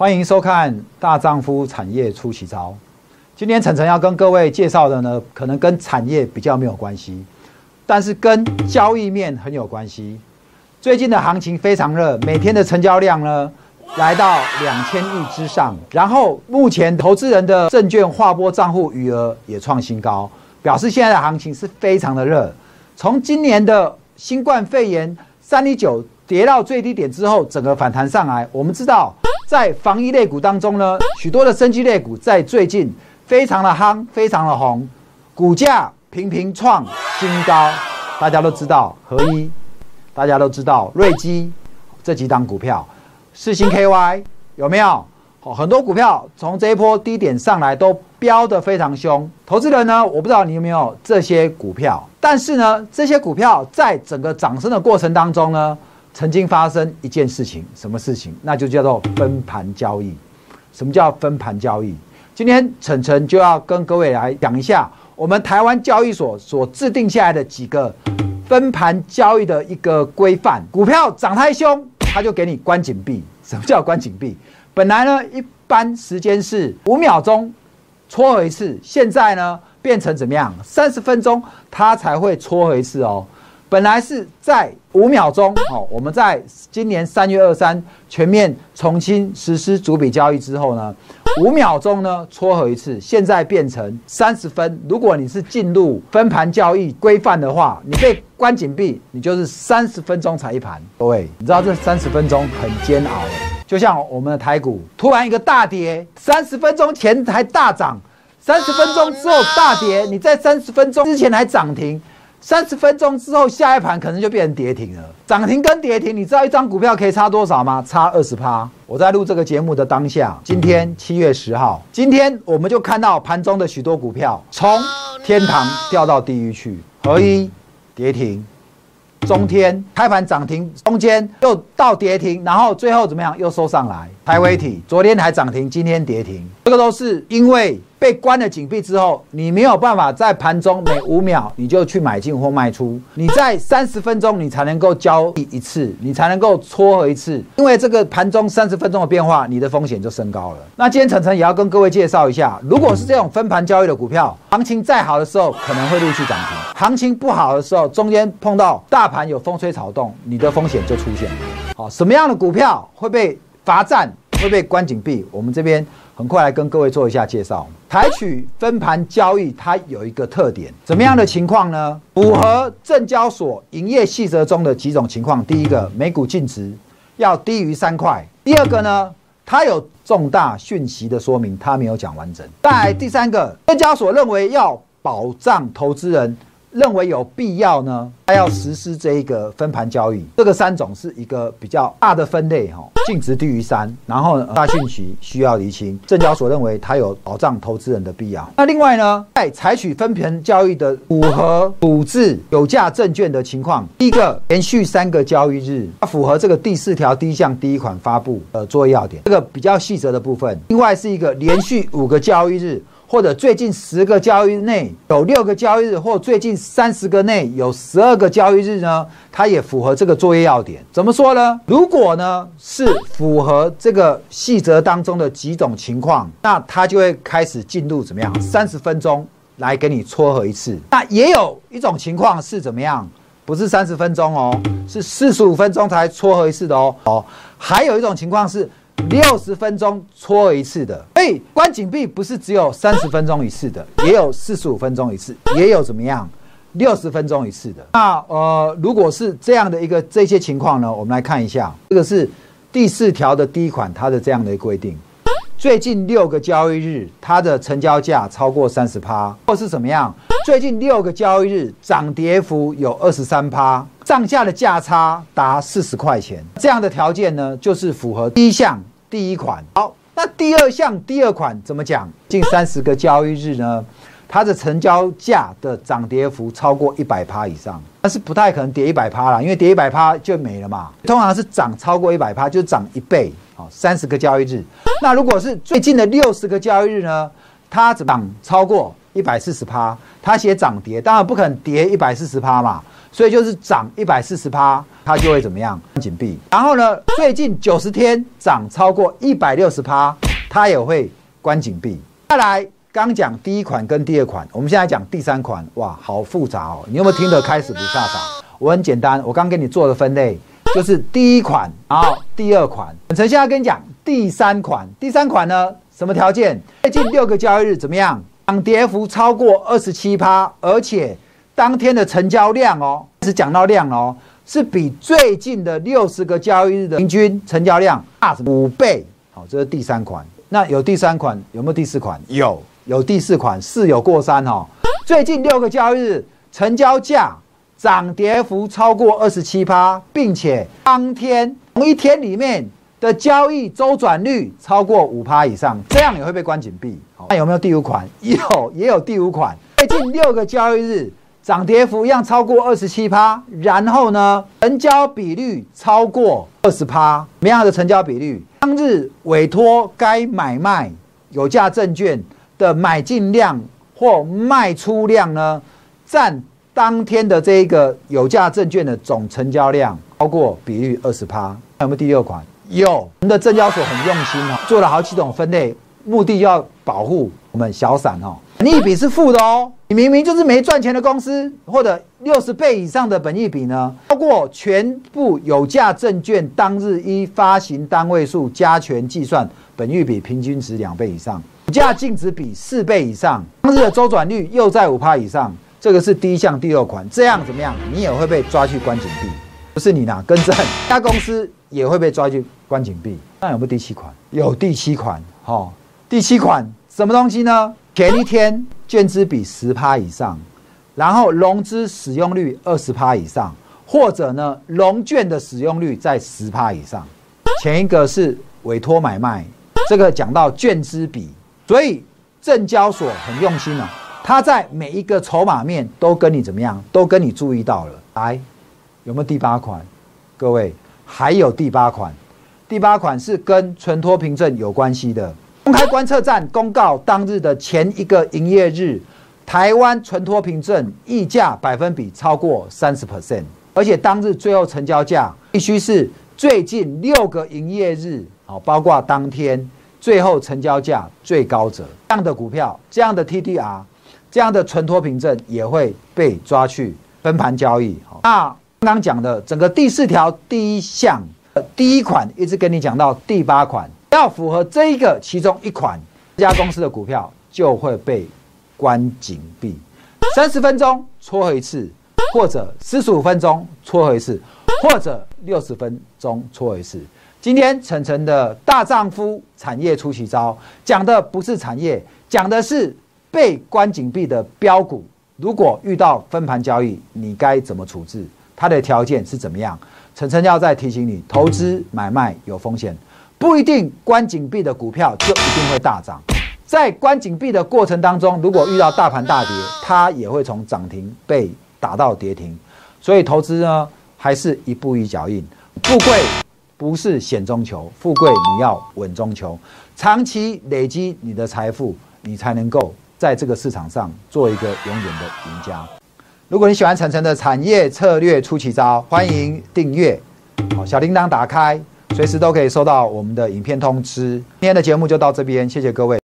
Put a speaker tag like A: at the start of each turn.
A: 欢迎收看《大丈夫产业出奇招》。今天晨晨要跟各位介绍的呢，可能跟产业比较没有关系，但是跟交易面很有关系。最近的行情非常热，每天的成交量呢来到两千亿之上，然后目前投资人的证券划拨账户余额也创新高，表示现在的行情是非常的热。从今年的新冠肺炎三厘九跌到最低点之后，整个反弹上来，我们知道。在防疫类股当中呢，许多的生机类股在最近非常的夯，非常的红，股价频频创新高。大家都知道合一，大家都知道瑞基这几档股票，四星 KY 有没有？好，很多股票从这一波低点上来都飙得非常凶。投资人呢，我不知道你有没有这些股票，但是呢，这些股票在整个涨升的过程当中呢。曾经发生一件事情，什么事情？那就叫做分盘交易。什么叫分盘交易？今天晨晨就要跟各位来讲一下，我们台湾交易所所制定下来的几个分盘交易的一个规范。股票涨太凶，他就给你关紧闭。什么叫关紧闭？本来呢，一般时间是五秒钟撮合一次，现在呢变成怎么样？三十分钟它才会撮合一次哦。本来是在五秒钟，哦，我们在今年三月二三全面重新实施主笔交易之后呢，五秒钟呢撮合一次，现在变成三十分。如果你是进入分盘交易规范的话，你被关紧闭，你就是三十分钟才一盘。各位，你知道这三十分钟很煎熬，就像我们的台股突然一个大跌，三十分钟前还大涨，三十分钟之后大跌，你在三十分钟之前还涨停。三十分钟之后，下一盘可能就变成跌停了。涨停跟跌停，你知道一张股票可以差多少吗？差二十趴。我在录这个节目的当下，今天七月十号，今天我们就看到盘中的许多股票从天堂掉到地狱去，合一跌停，中天开盘涨停，中间又到跌停，然后最后怎么样？又收上来。台威体昨天还涨停，今天跌停，这个都是因为。被关了紧闭之后，你没有办法在盘中每五秒你就去买进或卖出，你在三十分钟你才能够交易一次，你才能够撮合一次。因为这个盘中三十分钟的变化，你的风险就升高了。那今天晨晨也要跟各位介绍一下，如果是这种分盘交易的股票，行情再好的时候可能会陆续涨停，行情不好的时候，中间碰到大盘有风吹草动，你的风险就出现了。好，什么样的股票会被罚站，会被关紧闭？我们这边。很快来跟各位做一下介绍。采取分盘交易，它有一个特点，怎么样的情况呢？符合证交所营业细则中的几种情况。第一个，每股净值要低于三块；第二个呢，它有重大讯息的说明，它没有讲完整。再第三个，证交所认为要保障投资人。认为有必要呢，他要实施这一个分盘交易。这个三种是一个比较大的分类哈，净值低于三，然后大讯息需要厘清。证交所认为它有保障投资人的必要。那另外呢，在采取分盘交易的符合处置有价证券的情况，第一个连续三个交易日，它符合这个第四条第一项第一款发布呃作业要点，这个比较细则的部分。另外是一个连续五个交易日。或者最近十个交易日内有六个交易日，或最近三十个内有十二个交易日呢？它也符合这个作业要点。怎么说呢？如果呢是符合这个细则当中的几种情况，那它就会开始进入怎么样？三十分钟来给你撮合一次。那也有一种情况是怎么样？不是三十分钟哦，是四十五分钟才撮合一次的哦。哦，还有一种情况是。六十分钟撮合一次的，所以关紧闭不是只有三十分钟一次的，也有四十五分钟一次，也有怎么样六十分钟一次的。那呃，如果是这样的一个这些情况呢，我们来看一下，这个是第四条的第一款，它的这样的规定。最近六个交易日，它的成交价超过三十趴，或是怎么样？最近六个交易日涨跌幅有二十三趴，上下的价差达四十块钱，这样的条件呢，就是符合第一项第一款。好，那第二项第二款怎么讲？近三十个交易日呢，它的成交价的涨跌幅超过一百趴以上，但是不太可能跌一百趴了，因为跌一百趴就没了嘛。通常是涨超过一百趴，就涨一倍。好，三十个交易日。那如果是最近的六十个交易日呢？它涨超过一百四十趴，它写涨跌，当然不可能跌一百四十趴嘛，所以就是涨一百四十趴，它就会怎么样？紧闭。然后呢，最近九十天涨超过一百六十趴，它也会关紧闭。再来，刚讲第一款跟第二款，我们现在讲第三款，哇，好复杂哦！你有没有听得开始不飒飒？我很简单，我刚给你做的分类就是第一款，然后第二款。陈现在跟你讲第三款，第三款呢，什么条件？最近六个交易日怎么样？涨跌幅超过二十七趴，而且当天的成交量哦，是讲到量哦，是比最近的六十个交易日的平均成交量大五倍。好，这是第三款。那有第三款，有没有第四款？有，有第四款，四有过三哈。最近六个交易日成交价涨跌幅超过二十七趴，并且当天同一天里面。的交易周转率超过五趴以上，这样也会被关紧闭。那有没有第五款？有，也有第五款。最近六个交易日涨跌幅一样超过二十七趴，然后呢，成交比率超过二十趴。什么样的成交比率？当日委托该买卖有价证券的买进量或卖出量呢，占当天的这一个有价证券的总成交量超过比率二十趴。有没有第六款？有，我们的证交所很用心哦，做了好几种分类，目的要保护我们小散哦。本益比是负的哦，你明明就是没赚钱的公司，或者六十倍以上的本益比呢，超过全部有价证券当日一发行单位数加权计算本益比平均值两倍以上，价净值比四倍以上，当日的周转率又在五趴以上，这个是第一项第六款，这样怎么样？你也会被抓去关紧闭，不是你拿更正，家公司。也会被抓去关紧闭。那有没有第七款？有第七款，哈，第七款什么东西呢？前一天券资比十趴以上，然后融资使用率二十趴以上，或者呢，融券的使用率在十趴以上。前一个是委托买卖，这个讲到券资比，所以证交所很用心啊，他在每一个筹码面都跟你怎么样，都跟你注意到了。来，有没有第八款？各位。还有第八款，第八款是跟存托凭证有关系的。公开观测站公告当日的前一个营业日，台湾存托凭证溢价百分比超过三十 percent，而且当日最后成交价必须是最近六个营业日，好，包括当天最后成交价最高者这样的股票，这样的 TDR，这样的存托凭证也会被抓去分盘交易。那。刚刚讲的整个第四条第一项，第一款一直跟你讲到第八款，要符合这一个其中一款，这家公司的股票就会被关紧闭，三十分钟撮合一次，或者四十五分钟撮合一次，或者六十分钟撮合一次。今天晨晨的大丈夫产业出奇招，讲的不是产业，讲的是被关紧闭的标股，如果遇到分盘交易，你该怎么处置？它的条件是怎么样？晨晨要再提醒你，投资买卖有风险，不一定关紧闭的股票就一定会大涨。在关紧闭的过程当中，如果遇到大盘大跌，它也会从涨停被打到跌停。所以投资呢，还是一步一脚印。富贵不是险中求，富贵你要稳中求，长期累积你的财富，你才能够在这个市场上做一个永远的赢家。如果你喜欢晨晨的产业策略出奇招，欢迎订阅，好小铃铛打开，随时都可以收到我们的影片通知。今天的节目就到这边，谢谢各位。